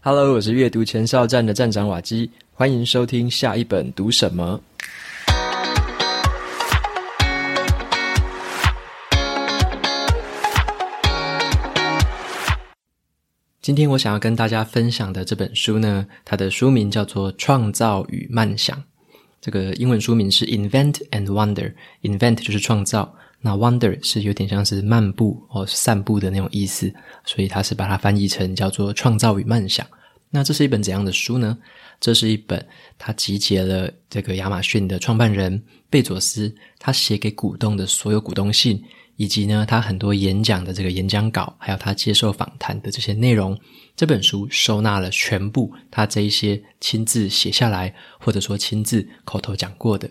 Hello，我是阅读前哨站的站长瓦基，欢迎收听下一本读什么。今天我想要跟大家分享的这本书呢，它的书名叫做《创造与漫想》，这个英文书名是 Invent and Wonder》，Invent 就是创造，那 Wander 是有点像是漫步或散步的那种意思，所以它是把它翻译成叫做《创造与梦想》。那这是一本怎样的书呢？这是一本他集结了这个亚马逊的创办人贝佐斯他写给股东的所有股东信。以及呢，他很多演讲的这个演讲稿，还有他接受访谈的这些内容，这本书收纳了全部他这一些亲自写下来，或者说亲自口头讲过的。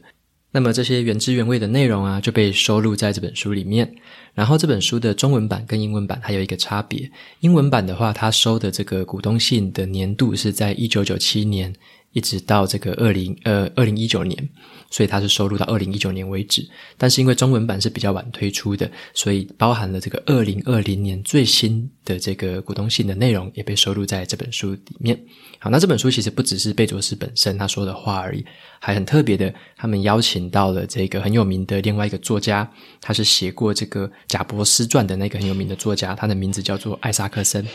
那么这些原汁原味的内容啊，就被收录在这本书里面。然后这本书的中文版跟英文版还有一个差别，英文版的话，它收的这个股东信的年度是在一九九七年。一直到这个二零呃二零一九年，所以它是收录到二零一九年为止。但是因为中文版是比较晚推出的，所以包含了这个二零二零年最新的这个股东信的内容也被收录在这本书里面。好，那这本书其实不只是贝佐斯本身他说的话而已，还很特别的，他们邀请到了这个很有名的另外一个作家，他是写过这个贾伯斯传的那个很有名的作家，他的名字叫做艾萨克森。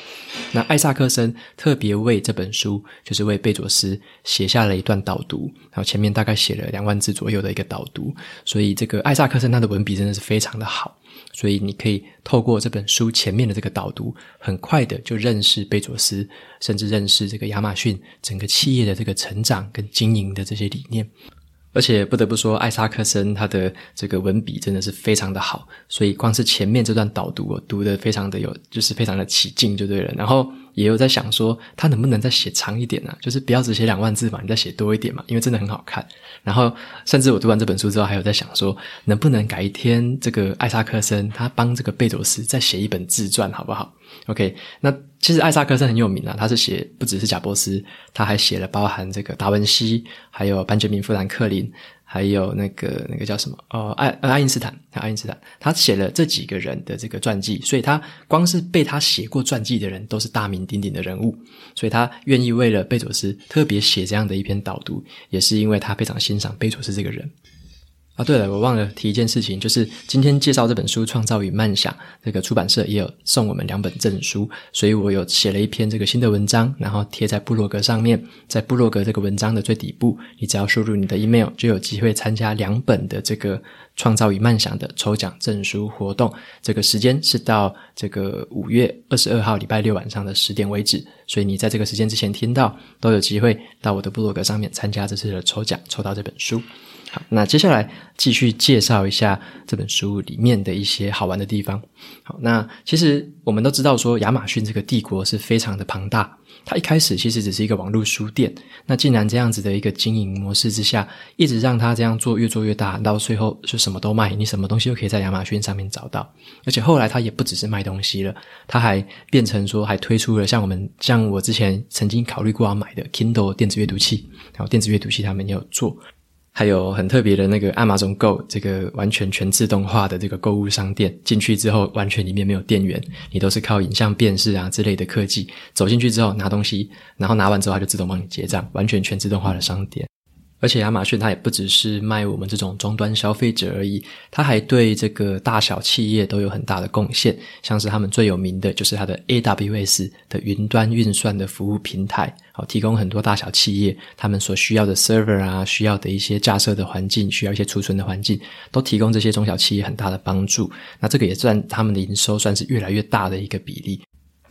那艾萨克森特别为这本书，就是为贝佐斯。写下了一段导读，然后前面大概写了两万字左右的一个导读，所以这个艾萨克森他的文笔真的是非常的好，所以你可以透过这本书前面的这个导读，很快的就认识贝佐斯，甚至认识这个亚马逊整个企业的这个成长跟经营的这些理念。而且不得不说，艾萨克森他的这个文笔真的是非常的好，所以光是前面这段导读，我读得非常的有，就是非常的起劲就对了，然后。也有在想说，他能不能再写长一点呢、就是不要只写两万字嘛，你再写多一点嘛，因为真的很好看。然后，甚至我读完这本书之后，还有在想说，能不能改一天，这个艾萨克森他帮这个贝佐斯再写一本自传，好不好？OK，那其实艾萨克森很有名啊，他是写不只是贾伯斯，他还写了包含这个达文西，还有班杰明富兰克林。还有那个那个叫什么？哦，爱爱因斯坦，爱因斯坦，他写了这几个人的这个传记，所以他光是被他写过传记的人都是大名鼎鼎的人物，所以他愿意为了贝佐斯特别写这样的一篇导读，也是因为他非常欣赏贝佐斯这个人。啊，对了，我忘了提一件事情，就是今天介绍这本书《创造与漫想》，这个出版社也有送我们两本证书，所以我有写了一篇这个新的文章，然后贴在部落格上面，在部落格这个文章的最底部，你只要输入你的 email，就有机会参加两本的这个《创造与漫想》的抽奖证书活动。这个时间是到这个五月二十二号礼拜六晚上的十点为止，所以你在这个时间之前听到，都有机会到我的部落格上面参加这次的抽奖，抽到这本书。好，那接下来继续介绍一下这本书里面的一些好玩的地方。好，那其实我们都知道说，亚马逊这个帝国是非常的庞大。它一开始其实只是一个网络书店，那竟然这样子的一个经营模式之下，一直让它这样做越做越大，到最后就什么都卖，你什么东西都可以在亚马逊上面找到。而且后来它也不只是卖东西了，它还变成说还推出了像我们像我之前曾经考虑过要买的 Kindle 电子阅读器，然后电子阅读器他们也有做。还有很特别的那个 Amazon Go，这个完全全自动化的这个购物商店，进去之后完全里面没有店员，你都是靠影像辨识啊之类的科技，走进去之后拿东西，然后拿完之后它就自动帮你结账，完全全自动化的商店。而且亚马逊它也不只是卖我们这种终端消费者而已，它还对这个大小企业都有很大的贡献。像是他们最有名的就是它的 AWS 的云端运算的服务平台，好，提供很多大小企业他们所需要的 server 啊，需要的一些架设的环境，需要一些储存的环境，都提供这些中小企业很大的帮助。那这个也算他们的营收算是越来越大的一个比例。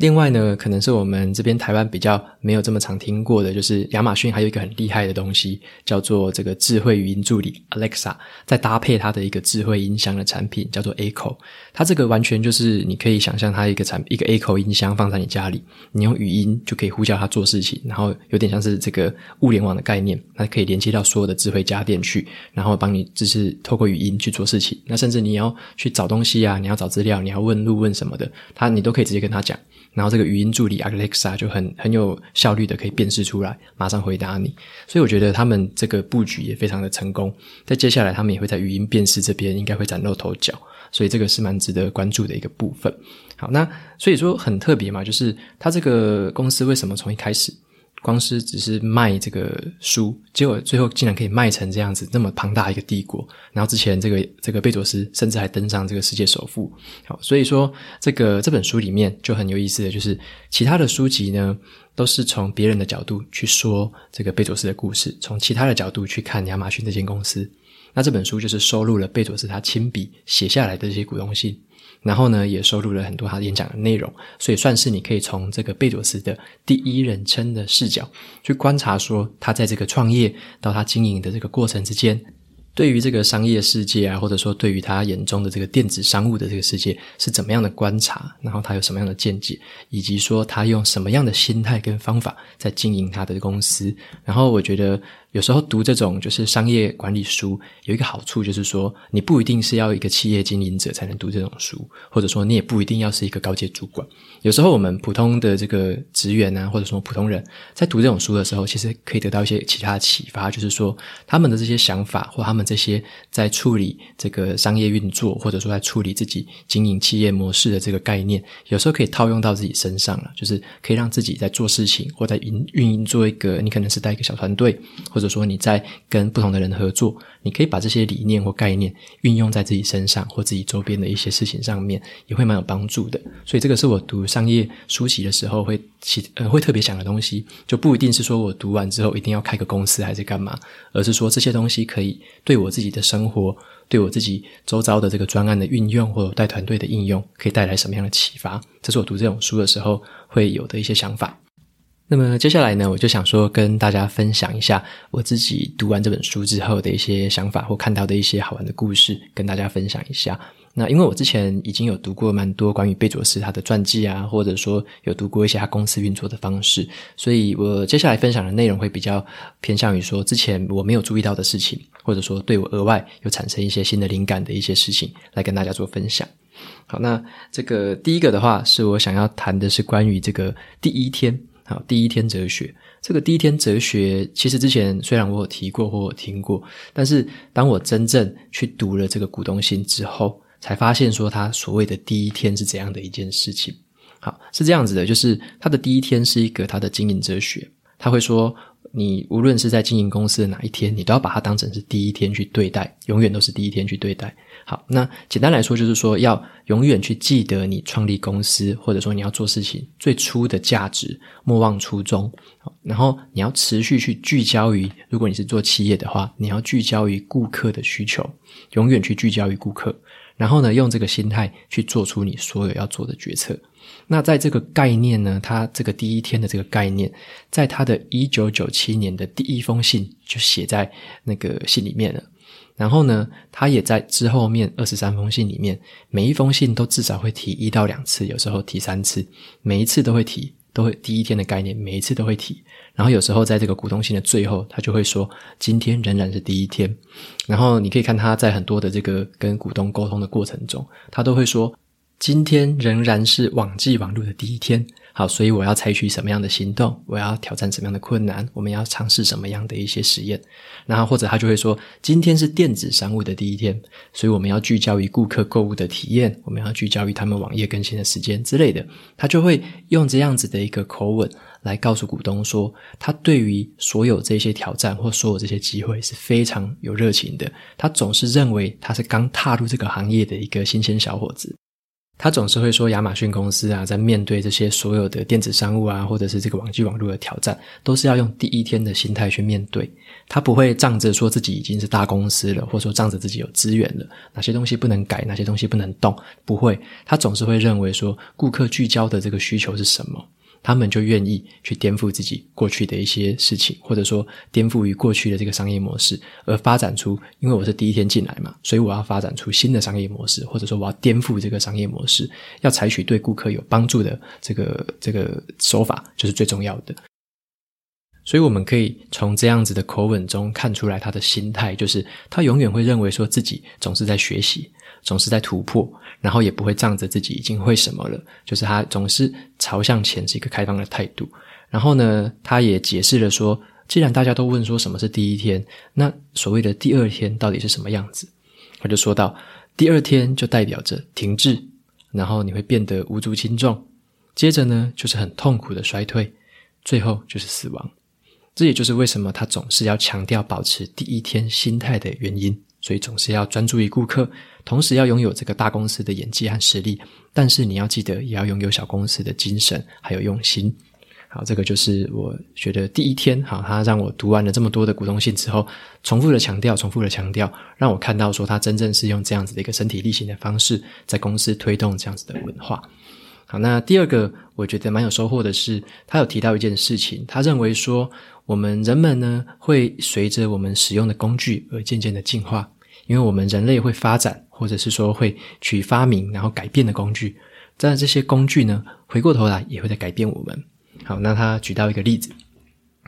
另外呢，可能是我们这边台湾比较没有这么常听过的，就是亚马逊还有一个很厉害的东西，叫做这个智慧语音助理 Alexa，再搭配它的一个智慧音箱的产品，叫做 Echo。它这个完全就是你可以想象它一个产一个 Echo 音箱放在你家里，你用语音就可以呼叫它做事情，然后有点像是这个物联网的概念，它可以连接到所有的智慧家电去，然后帮你就是透过语音去做事情。那甚至你要去找东西啊，你要找资料，你要问路问什么的，它你都可以直接跟它讲。然后这个语音助理 Alexa 就很很有效率的可以辨识出来，马上回答你。所以我觉得他们这个布局也非常的成功。在接下来，他们也会在语音辨识这边应该会崭露头角。所以这个是蛮值得关注的一个部分。好，那所以说很特别嘛，就是他这个公司为什么从一开始。光是只是卖这个书，结果最后竟然可以卖成这样子，那么庞大一个帝国。然后之前这个这个贝佐斯甚至还登上这个世界首富。好，所以说这个这本书里面就很有意思的就是，其他的书籍呢都是从别人的角度去说这个贝佐斯的故事，从其他的角度去看亚马逊这间公司。那这本书就是收录了贝佐斯他亲笔写下来的这些股东信。然后呢，也收录了很多他演讲的内容，所以算是你可以从这个贝佐斯的第一人称的视角去观察，说他在这个创业到他经营的这个过程之间。对于这个商业世界啊，或者说对于他眼中的这个电子商务的这个世界是怎么样的观察，然后他有什么样的见解，以及说他用什么样的心态跟方法在经营他的公司。然后我觉得有时候读这种就是商业管理书有一个好处，就是说你不一定是要一个企业经营者才能读这种书，或者说你也不一定要是一个高阶主管。有时候我们普通的这个职员啊，或者说普通人在读这种书的时候，其实可以得到一些其他的启发，就是说他们的这些想法或他们。这些在处理这个商业运作，或者说在处理自己经营企业模式的这个概念，有时候可以套用到自己身上了，就是可以让自己在做事情或在运运营做一个，你可能是带一个小团队，或或者说你在跟不同的人合作，你可以把这些理念或概念运用在自己身上或自己周边的一些事情上面，也会蛮有帮助的。所以这个是我读商业书籍的时候会起呃会特别想的东西，就不一定是说我读完之后一定要开个公司还是干嘛，而是说这些东西可以对我自己的生活，对我自己周遭的这个专案的运用，或者带团队的应用，可以带来什么样的启发？这是我读这种书的时候会有的一些想法。那么接下来呢，我就想说跟大家分享一下我自己读完这本书之后的一些想法，或看到的一些好玩的故事，跟大家分享一下。那因为我之前已经有读过蛮多关于贝佐斯他的传记啊，或者说有读过一些他公司运作的方式，所以我接下来分享的内容会比较偏向于说之前我没有注意到的事情，或者说对我额外有产生一些新的灵感的一些事情，来跟大家做分享。好，那这个第一个的话，是我想要谈的是关于这个第一天，好，第一天哲学。这个第一天哲学，其实之前虽然我有提过或我听过，但是当我真正去读了这个股东信之后，才发现说他所谓的第一天是怎样的一件事情。好，是这样子的，就是他的第一天是一个他的经营哲学。他会说，你无论是在经营公司的哪一天，你都要把它当成是第一天去对待，永远都是第一天去对待。好，那简单来说就是说，要永远去记得你创立公司或者说你要做事情最初的价值，莫忘初衷。好，然后你要持续去聚焦于，如果你是做企业的话，你要聚焦于顾客的需求，永远去聚焦于顾客。然后呢，用这个心态去做出你所有要做的决策。那在这个概念呢，他这个第一天的这个概念，在他的一九九七年的第一封信就写在那个信里面了。然后呢，他也在之后面二十三封信里面，每一封信都至少会提一到两次，有时候提三次，每一次都会提，都会第一天的概念，每一次都会提。然后有时候在这个股东信的最后，他就会说：“今天仍然是第一天。”然后你可以看他在很多的这个跟股东沟通的过程中，他都会说：“今天仍然是网际网络的第一天。”好，所以我要采取什么样的行动？我要挑战什么样的困难？我们要尝试什么样的一些实验？然后或者他就会说：“今天是电子商务的第一天，所以我们要聚焦于顾客购物的体验，我们要聚焦于他们网页更新的时间之类的。”他就会用这样子的一个口吻。来告诉股东说，他对于所有这些挑战或所有这些机会是非常有热情的。他总是认为他是刚踏入这个行业的一个新鲜小伙子。他总是会说，亚马逊公司啊，在面对这些所有的电子商务啊，或者是这个网际网络的挑战，都是要用第一天的心态去面对。他不会仗着说自己已经是大公司了，或者说仗着自己有资源了，哪些东西不能改，哪些东西不能动，不会。他总是会认为说，顾客聚焦的这个需求是什么。他们就愿意去颠覆自己过去的一些事情，或者说颠覆于过去的这个商业模式，而发展出，因为我是第一天进来嘛，所以我要发展出新的商业模式，或者说我要颠覆这个商业模式，要采取对顾客有帮助的这个这个手法，就是最重要的。所以我们可以从这样子的口吻中看出来，他的心态就是他永远会认为说自己总是在学习，总是在突破。然后也不会仗着自己已经会什么了，就是他总是朝向前是一个开放的态度。然后呢，他也解释了说，既然大家都问说什么是第一天，那所谓的第二天到底是什么样子？他就说到，第二天就代表着停滞，然后你会变得无足轻重，接着呢就是很痛苦的衰退，最后就是死亡。这也就是为什么他总是要强调保持第一天心态的原因。所以总是要专注于顾客，同时要拥有这个大公司的演技和实力，但是你要记得也要拥有小公司的精神还有用心。好，这个就是我觉得第一天，好，他让我读完了这么多的股东信之后，重复的强调，重复的强调，让我看到说他真正是用这样子的一个身体力行的方式，在公司推动这样子的文化。好，那第二个我觉得蛮有收获的是，他有提到一件事情，他认为说。我们人们呢，会随着我们使用的工具而渐渐的进化，因为我们人类会发展，或者是说会去发明，然后改变的工具。但这些工具呢，回过头来也会在改变我们。好，那他举到一个例子，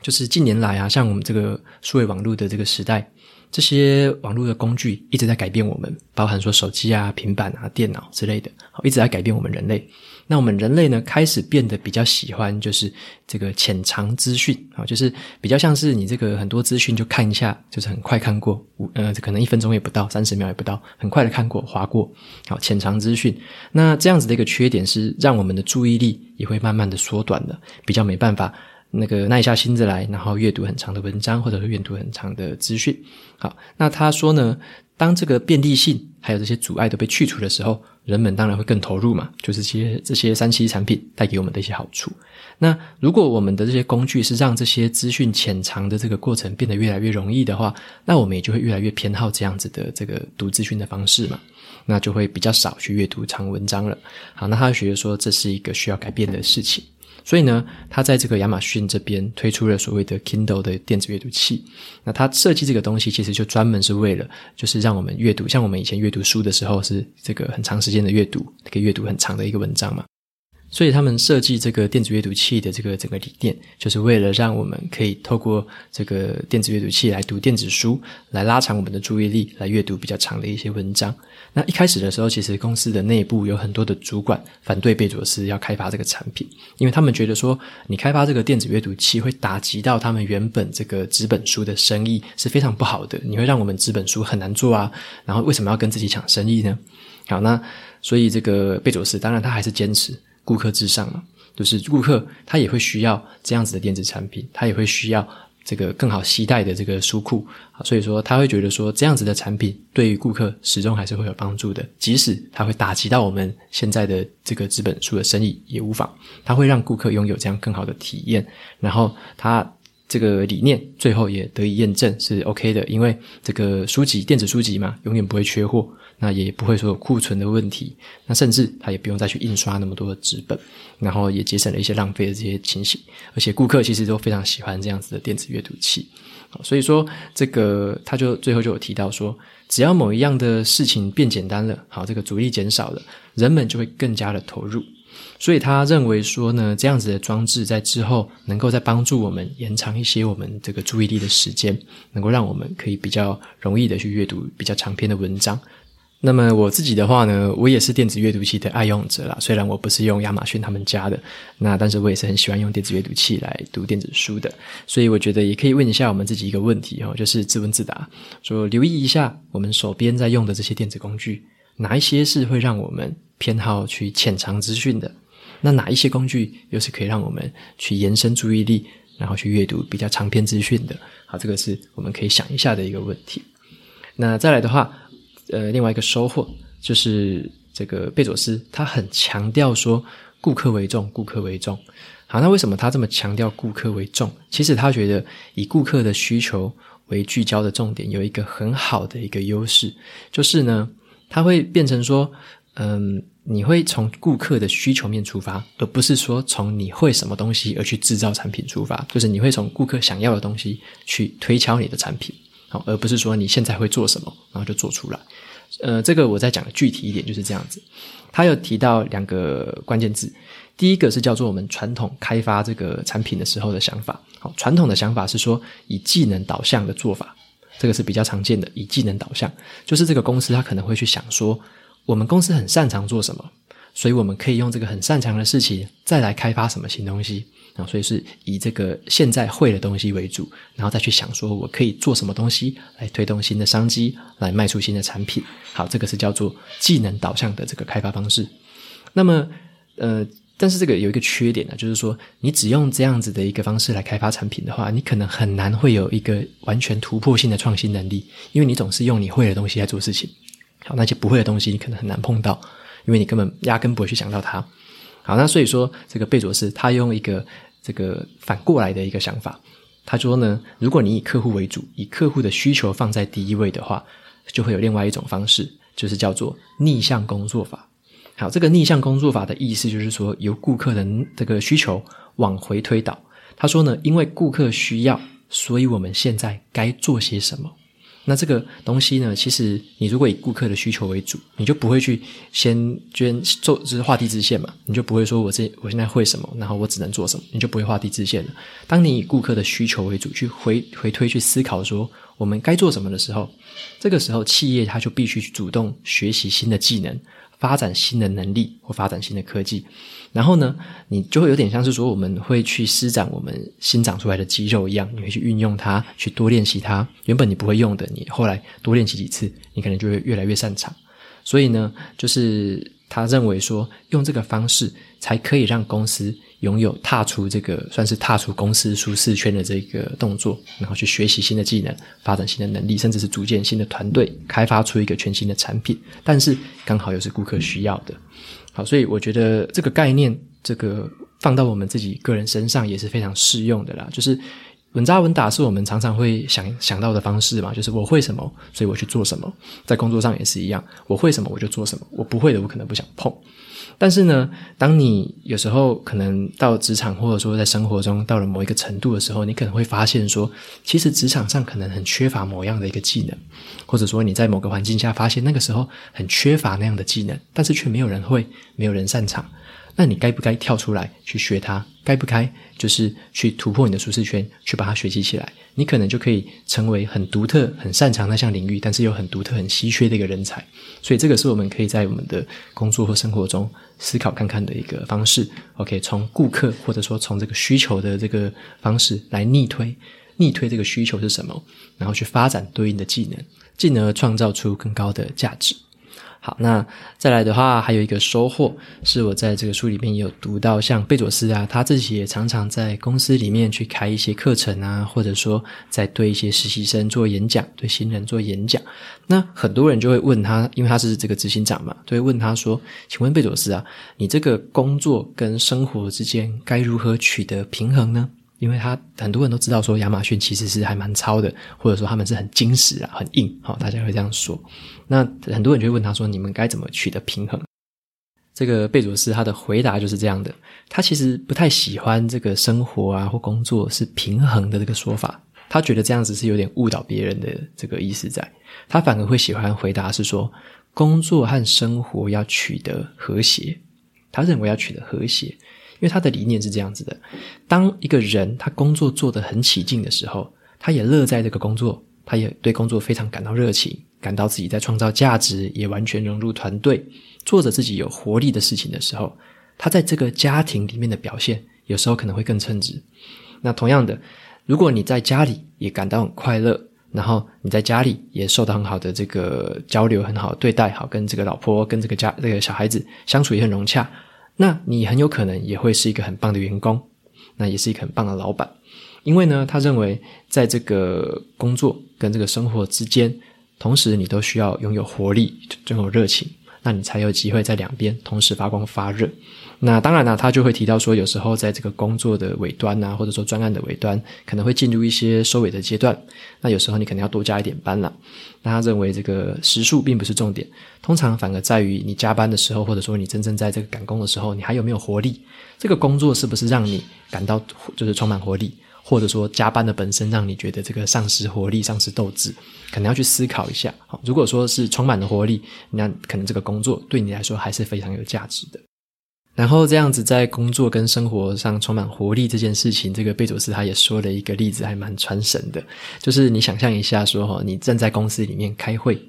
就是近年来啊，像我们这个数位网络的这个时代。这些网络的工具一直在改变我们，包含说手机啊、平板啊、电脑之类的，好，一直在改变我们人类。那我们人类呢，开始变得比较喜欢就是这个浅尝资讯啊，就是比较像是你这个很多资讯就看一下，就是很快看过，呃，可能一分钟也不到，三十秒也不到，很快的看过、滑过，好，浅尝资讯。那这样子的一个缺点是，让我们的注意力也会慢慢的缩短了，比较没办法。那个耐下心子来，然后阅读很长的文章，或者是阅读很长的资讯。好，那他说呢，当这个便利性还有这些阻碍都被去除的时候，人们当然会更投入嘛，就是这些这些三 C 产品带给我们的一些好处。那如果我们的这些工具是让这些资讯浅长的这个过程变得越来越容易的话，那我们也就会越来越偏好这样子的这个读资讯的方式嘛，那就会比较少去阅读长文章了。好，那他觉得说这是一个需要改变的事情。所以呢，他在这个亚马逊这边推出了所谓的 Kindle 的电子阅读器。那他设计这个东西，其实就专门是为了，就是让我们阅读，像我们以前阅读书的时候，是这个很长时间的阅读，可以阅读很长的一个文章嘛。所以他们设计这个电子阅读器的这个整个理念，就是为了让我们可以透过这个电子阅读器来读电子书，来拉长我们的注意力，来阅读比较长的一些文章。那一开始的时候，其实公司的内部有很多的主管反对贝佐斯要开发这个产品，因为他们觉得说，你开发这个电子阅读器会打击到他们原本这个纸本书的生意，是非常不好的。你会让我们纸本书很难做啊，然后为什么要跟自己抢生意呢？好，那所以这个贝佐斯当然他还是坚持。顾客至上嘛，就是顾客他也会需要这样子的电子产品，他也会需要这个更好携带的这个书库，所以说他会觉得说这样子的产品对于顾客始终还是会有帮助的，即使他会打击到我们现在的这个纸本书的生意也无妨，他会让顾客拥有这样更好的体验，然后他这个理念最后也得以验证是 OK 的，因为这个书籍电子书籍嘛，永远不会缺货。那也不会说有库存的问题，那甚至他也不用再去印刷那么多的纸本，然后也节省了一些浪费的这些情形，而且顾客其实都非常喜欢这样子的电子阅读器，所以说这个他就最后就有提到说，只要某一样的事情变简单了，好，这个阻力减少了，人们就会更加的投入，所以他认为说呢，这样子的装置在之后能够再帮助我们延长一些我们这个注意力的时间，能够让我们可以比较容易的去阅读比较长篇的文章。那么我自己的话呢，我也是电子阅读器的爱用者啦。虽然我不是用亚马逊他们家的，那但是我也是很喜欢用电子阅读器来读电子书的。所以我觉得也可以问一下我们自己一个问题哦，就是自问自答，说留意一下我们手边在用的这些电子工具，哪一些是会让我们偏好去浅尝资讯的？那哪一些工具又是可以让我们去延伸注意力，然后去阅读比较长篇资讯的？好，这个是我们可以想一下的一个问题。那再来的话。呃，另外一个收获就是这个贝佐斯，他很强调说顾客为重，顾客为重。好，那为什么他这么强调顾客为重？其实他觉得以顾客的需求为聚焦的重点，有一个很好的一个优势，就是呢，他会变成说，嗯，你会从顾客的需求面出发，而不是说从你会什么东西而去制造产品出发，就是你会从顾客想要的东西去推敲你的产品。好而不是说你现在会做什么，然后就做出来。呃，这个我再讲具体一点，就是这样子。他有提到两个关键字，第一个是叫做我们传统开发这个产品的时候的想法。好，传统的想法是说以技能导向的做法，这个是比较常见的。以技能导向，就是这个公司他可能会去想说，我们公司很擅长做什么，所以我们可以用这个很擅长的事情再来开发什么新东西。啊，所以是以这个现在会的东西为主，然后再去想说我可以做什么东西来推动新的商机，来卖出新的产品。好，这个是叫做技能导向的这个开发方式。那么，呃，但是这个有一个缺点呢，就是说你只用这样子的一个方式来开发产品的话，你可能很难会有一个完全突破性的创新能力，因为你总是用你会的东西来做事情。好，那些不会的东西你可能很难碰到，因为你根本压根不会去想到它。好，那所以说，这个贝佐斯他用一个这个反过来的一个想法，他说呢，如果你以客户为主，以客户的需求放在第一位的话，就会有另外一种方式，就是叫做逆向工作法。好，这个逆向工作法的意思就是说，由顾客的这个需求往回推导。他说呢，因为顾客需要，所以我们现在该做些什么。那这个东西呢，其实你如果以顾客的需求为主，你就不会去先捐做，就是画地自限嘛，你就不会说我这我现在会什么，然后我只能做什么，你就不会画地自限了。当你以顾客的需求为主，去回回推去思考说我们该做什么的时候，这个时候企业它就必须去主动学习新的技能。发展新的能力或发展新的科技，然后呢，你就会有点像是说，我们会去施展我们新长出来的肌肉一样，你会去运用它，去多练习它。原本你不会用的，你后来多练习几次，你可能就会越来越擅长。所以呢，就是他认为说，用这个方式才可以让公司。拥有踏出这个算是踏出公司舒适圈的这个动作，然后去学习新的技能，发展新的能力，甚至是组建新的团队，开发出一个全新的产品。但是刚好又是顾客需要的，好，所以我觉得这个概念，这个放到我们自己个人身上也是非常适用的啦。就是稳扎稳打是我们常常会想想到的方式嘛，就是我会什么，所以我去做什么。在工作上也是一样，我会什么我就做什么，我不会的我可能不想碰。但是呢，当你有时候可能到职场，或者说在生活中到了某一个程度的时候，你可能会发现说，其实职场上可能很缺乏某样的一个技能，或者说你在某个环境下发现那个时候很缺乏那样的技能，但是却没有人会，没有人擅长。那你该不该跳出来去学它？该不该就是去突破你的舒适圈，去把它学习起来？你可能就可以成为很独特、很擅长那项领域，但是又很独特、很稀缺的一个人才。所以这个是我们可以在我们的工作或生活中思考看看的一个方式。OK，从顾客或者说从这个需求的这个方式来逆推，逆推这个需求是什么，然后去发展对应的技能，进而创造出更高的价值。好，那再来的话，还有一个收获是我在这个书里面有读到，像贝佐斯啊，他自己也常常在公司里面去开一些课程啊，或者说在对一些实习生做演讲，对新人做演讲。那很多人就会问他，因为他是这个执行长嘛，就会问他说：“请问贝佐斯啊，你这个工作跟生活之间该如何取得平衡呢？”因为他很多人都知道说亚马逊其实是还蛮糙的，或者说他们是很精实啊、很硬，好，大家会这样说。那很多人就会问他说：“你们该怎么取得平衡？” 这个贝佐斯他的回答就是这样的：他其实不太喜欢这个生活啊或工作是平衡的这个说法，他觉得这样子是有点误导别人的这个意思在。他反而会喜欢回答是说，工作和生活要取得和谐。他认为要取得和谐。因为他的理念是这样子的：当一个人他工作做得很起劲的时候，他也乐在这个工作，他也对工作非常感到热情，感到自己在创造价值，也完全融入团队，做着自己有活力的事情的时候，他在这个家庭里面的表现，有时候可能会更称职。那同样的，如果你在家里也感到很快乐，然后你在家里也受到很好的这个交流，很好对待，好跟这个老婆、跟这个家这个小孩子相处也很融洽。那你很有可能也会是一个很棒的员工，那也是一个很棒的老板，因为呢，他认为在这个工作跟这个生活之间，同时你都需要拥有活力，拥有热情，那你才有机会在两边同时发光发热。那当然呢，他就会提到说，有时候在这个工作的尾端啊，或者说专案的尾端，可能会进入一些收尾的阶段。那有时候你可能要多加一点班了。那他认为这个时数并不是重点，通常反而在于你加班的时候，或者说你真正在这个赶工的时候，你还有没有活力？这个工作是不是让你感到就是充满活力，或者说加班的本身让你觉得这个丧失活力、丧失斗志？可能要去思考一下。如果说是充满了活力，那可能这个工作对你来说还是非常有价值的。然后这样子在工作跟生活上充满活力这件事情，这个贝佐斯他也说了一个例子，还蛮传神的。就是你想象一下说，你正在公司里面开会，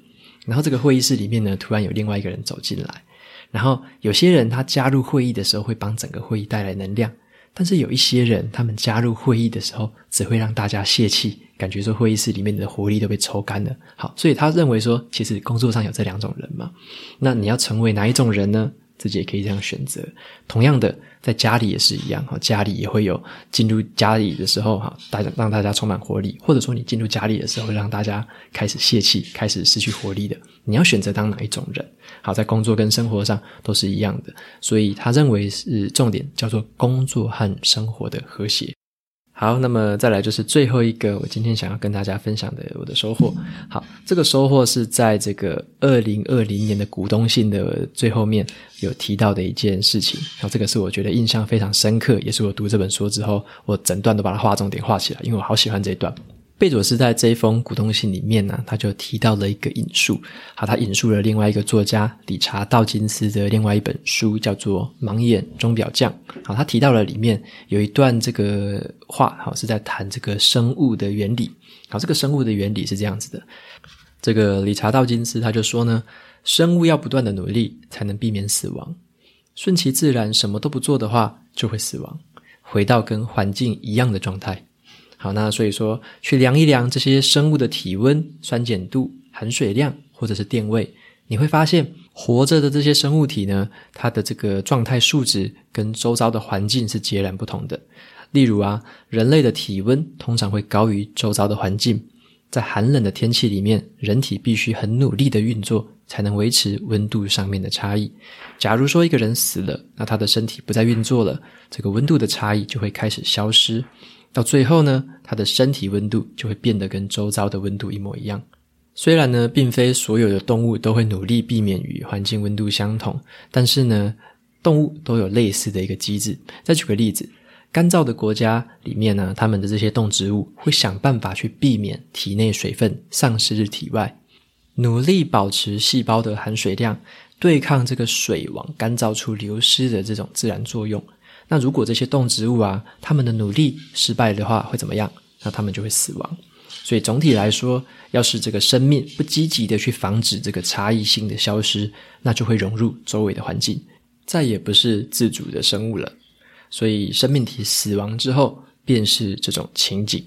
然后这个会议室里面呢，突然有另外一个人走进来，然后有些人他加入会议的时候会帮整个会议带来能量，但是有一些人，他们加入会议的时候，只会让大家泄气，感觉说会议室里面的活力都被抽干了。好，所以他认为说，其实工作上有这两种人嘛。那你要成为哪一种人呢？自己也可以这样选择。同样的，在家里也是一样哈，家里也会有进入家里的时候哈，大家让大家充满活力，或者说你进入家里的时候，让大家开始泄气，开始失去活力的。你要选择当哪一种人？好，在工作跟生活上都是一样的。所以他认为是重点叫做工作和生活的和谐。好，那么再来就是最后一个，我今天想要跟大家分享的我的收获。好，这个收获是在这个二零二零年的股东信的最后面有提到的一件事情。然后，这个是我觉得印象非常深刻，也是我读这本书之后，我整段都把它画重点画起来，因为我好喜欢这一段。贝佐斯在这一封股东信里面呢、他就提到了一个引述，好，他引述了另外一个作家理查道金斯的另外一本书，叫做《盲眼钟表匠》。好，他提到了里面有一段这个话，好，是在谈这个生物的原理。好，这个生物的原理是这样子的，这个理查道金斯他就说呢，生物要不断的努力才能避免死亡，顺其自然什么都不做的话就会死亡，回到跟环境一样的状态。好，那所以说，去量一量这些生物的体温、酸碱度、含水量，或者是电位，你会发现，活着的这些生物体呢，它的这个状态数值跟周遭的环境是截然不同的。例如啊，人类的体温通常会高于周遭的环境，在寒冷的天气里面，人体必须很努力的运作，才能维持温度上面的差异。假如说一个人死了，那他的身体不再运作了，这个温度的差异就会开始消失。到最后呢，它的身体温度就会变得跟周遭的温度一模一样。虽然呢，并非所有的动物都会努力避免与环境温度相同，但是呢，动物都有类似的一个机制。再举个例子，干燥的国家里面呢，他们的这些动植物会想办法去避免体内水分丧失至体外，努力保持细胞的含水量，对抗这个水往干燥处流失的这种自然作用。那如果这些动植物啊，他们的努力失败的话，会怎么样？那他们就会死亡。所以总体来说，要是这个生命不积极的去防止这个差异性的消失，那就会融入周围的环境，再也不是自主的生物了。所以生命体死亡之后，便是这种情景。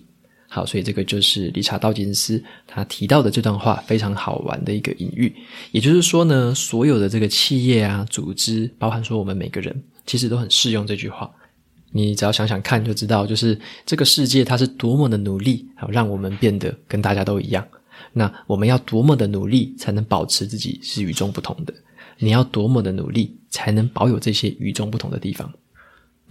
好，所以这个就是理查道金斯他提到的这段话，非常好玩的一个隐喻。也就是说呢，所有的这个企业啊、组织，包含说我们每个人。其实都很适用这句话，你只要想想看就知道，就是这个世界它是多么的努力，好让我们变得跟大家都一样。那我们要多么的努力才能保持自己是与众不同的？你要多么的努力才能保有这些与众不同的地方？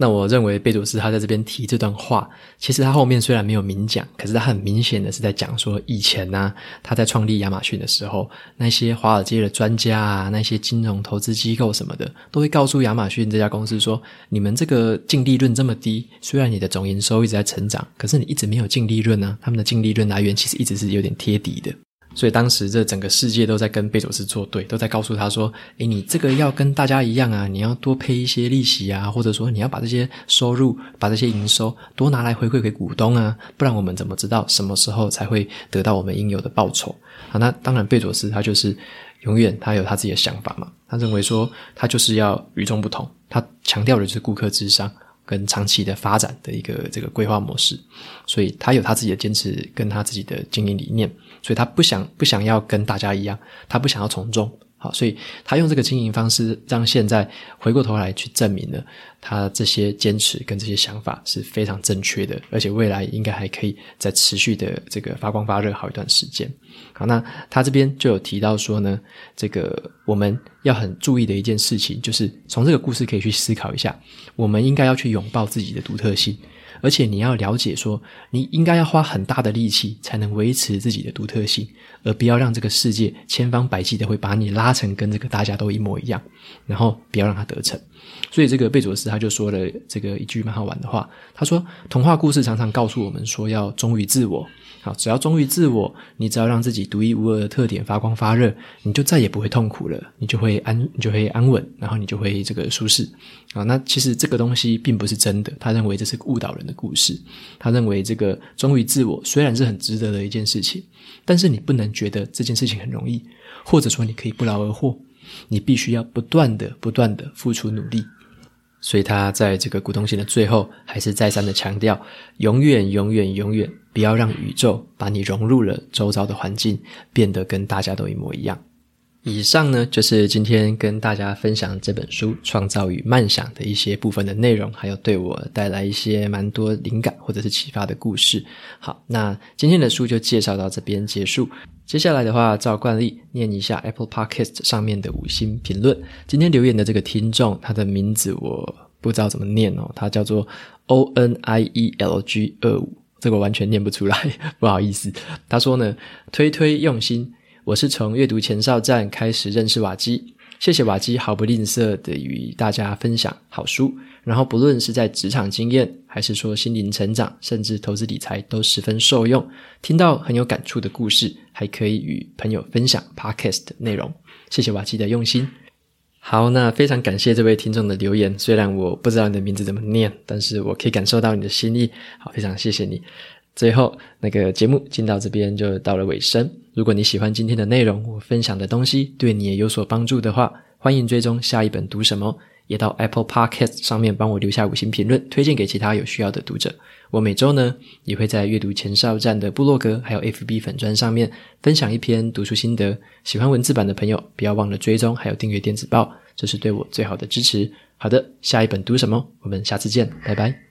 那我认为贝佐斯他在这边提这段话，其实他后面虽然没有明讲，可是他很明显的是在讲说，以前呢、他在创立亚马逊的时候，那些华尔街的专家啊，那些金融投资机构什么的，都会告诉亚马逊这家公司说，你们这个净利润这么低，虽然你的总营收一直在成长，可是你一直没有净利润呢、啊，他们的净利润来源其实一直是有点贴底的。所以当时这整个世界都在跟贝佐斯作对，都在告诉他说：“诶，你这个要跟大家一样啊，你要多配一些利息啊，或者说你要把这些收入、把这些营收多拿来回馈给股东啊，不然我们怎么知道什么时候才会得到我们应有的报酬？”好，那当然贝佐斯他就是永远他有他自己的想法嘛，他认为说他就是要与众不同，他强调的就是顾客至上跟长期的发展的一个这个规划模式，所以他有他自己的坚持跟他自己的经营理念。所以他不想不想要跟大家一样，他不想要从众，好，所以他用这个经营方式，让现在回过头来去证明了他这些坚持跟这些想法是非常正确的，而且未来应该还可以再持续的这个发光发热好一段时间。好，那他这边就有提到说呢，这个我们要很注意的一件事情，就是从这个故事可以去思考一下，我们应该要去拥抱自己的独特性。而且你要了解说，你应该要花很大的力气才能维持自己的独特性，而不要让这个世界千方百计的会把你拉成跟这个大家都一模一样，然后不要让他得逞。所以这个贝佐斯他就说了这个一句蛮好玩的话，他说：“童话故事常常告诉我们说要忠于自我。”好，只要忠于自我，你只要让自己独一无二的特点发光发热，你就再也不会痛苦了，你就会安，你就会安稳，然后你就会这个舒适。啊，那其实这个东西并不是真的，他认为这是误导人的故事。他认为这个忠于自我虽然是很值得的一件事情，但是你不能觉得这件事情很容易，或者说你可以不劳而获，你必须要不断的、不断的付出努力。所以他在这个股东信的最后，还是再三的强调：永远、永远、永远不要让宇宙把你融入了周遭的环境，变得跟大家都一模一样。以上呢，就是今天跟大家分享这本书《创造与漫想》的一些部分的内容，还有对我带来一些蛮多灵感或者是启发的故事。好，那今天的书就介绍到这边结束。接下来的话，照惯例念一下 Apple Podcast 上面的五星评论。今天留言的这个听众，他的名字我不知道怎么念哦，他叫做 O N I E L G 二五，这个完全念不出来，不好意思。他说呢，推推用心。我是从阅读前哨站开始认识瓦基，谢谢瓦基毫不吝啬的与大家分享好书，然后不论是在职场经验，还是说心灵成长，甚至投资理财，都十分受用。听到很有感触的故事，还可以与朋友分享 Podcast 的内容。谢谢瓦基的用心。好，那非常感谢这位听众的留言，虽然我不知道你的名字怎么念，但是我可以感受到你的心意。好，非常谢谢你。最后，那个节目进到这边就到了尾声。如果你喜欢今天的内容，我分享的东西对你也有所帮助的话，欢迎追踪下一本读什么，也到 Apple Podcast 上面帮我留下五星评论，推荐给其他有需要的读者。我每周呢也会在阅读前哨站的部落格还有 FB 粉砖上面分享一篇读书心得。喜欢文字版的朋友，不要忘了追踪还有订阅电子报，这是对我最好的支持。好的，下一本读什么？我们下次见，拜拜。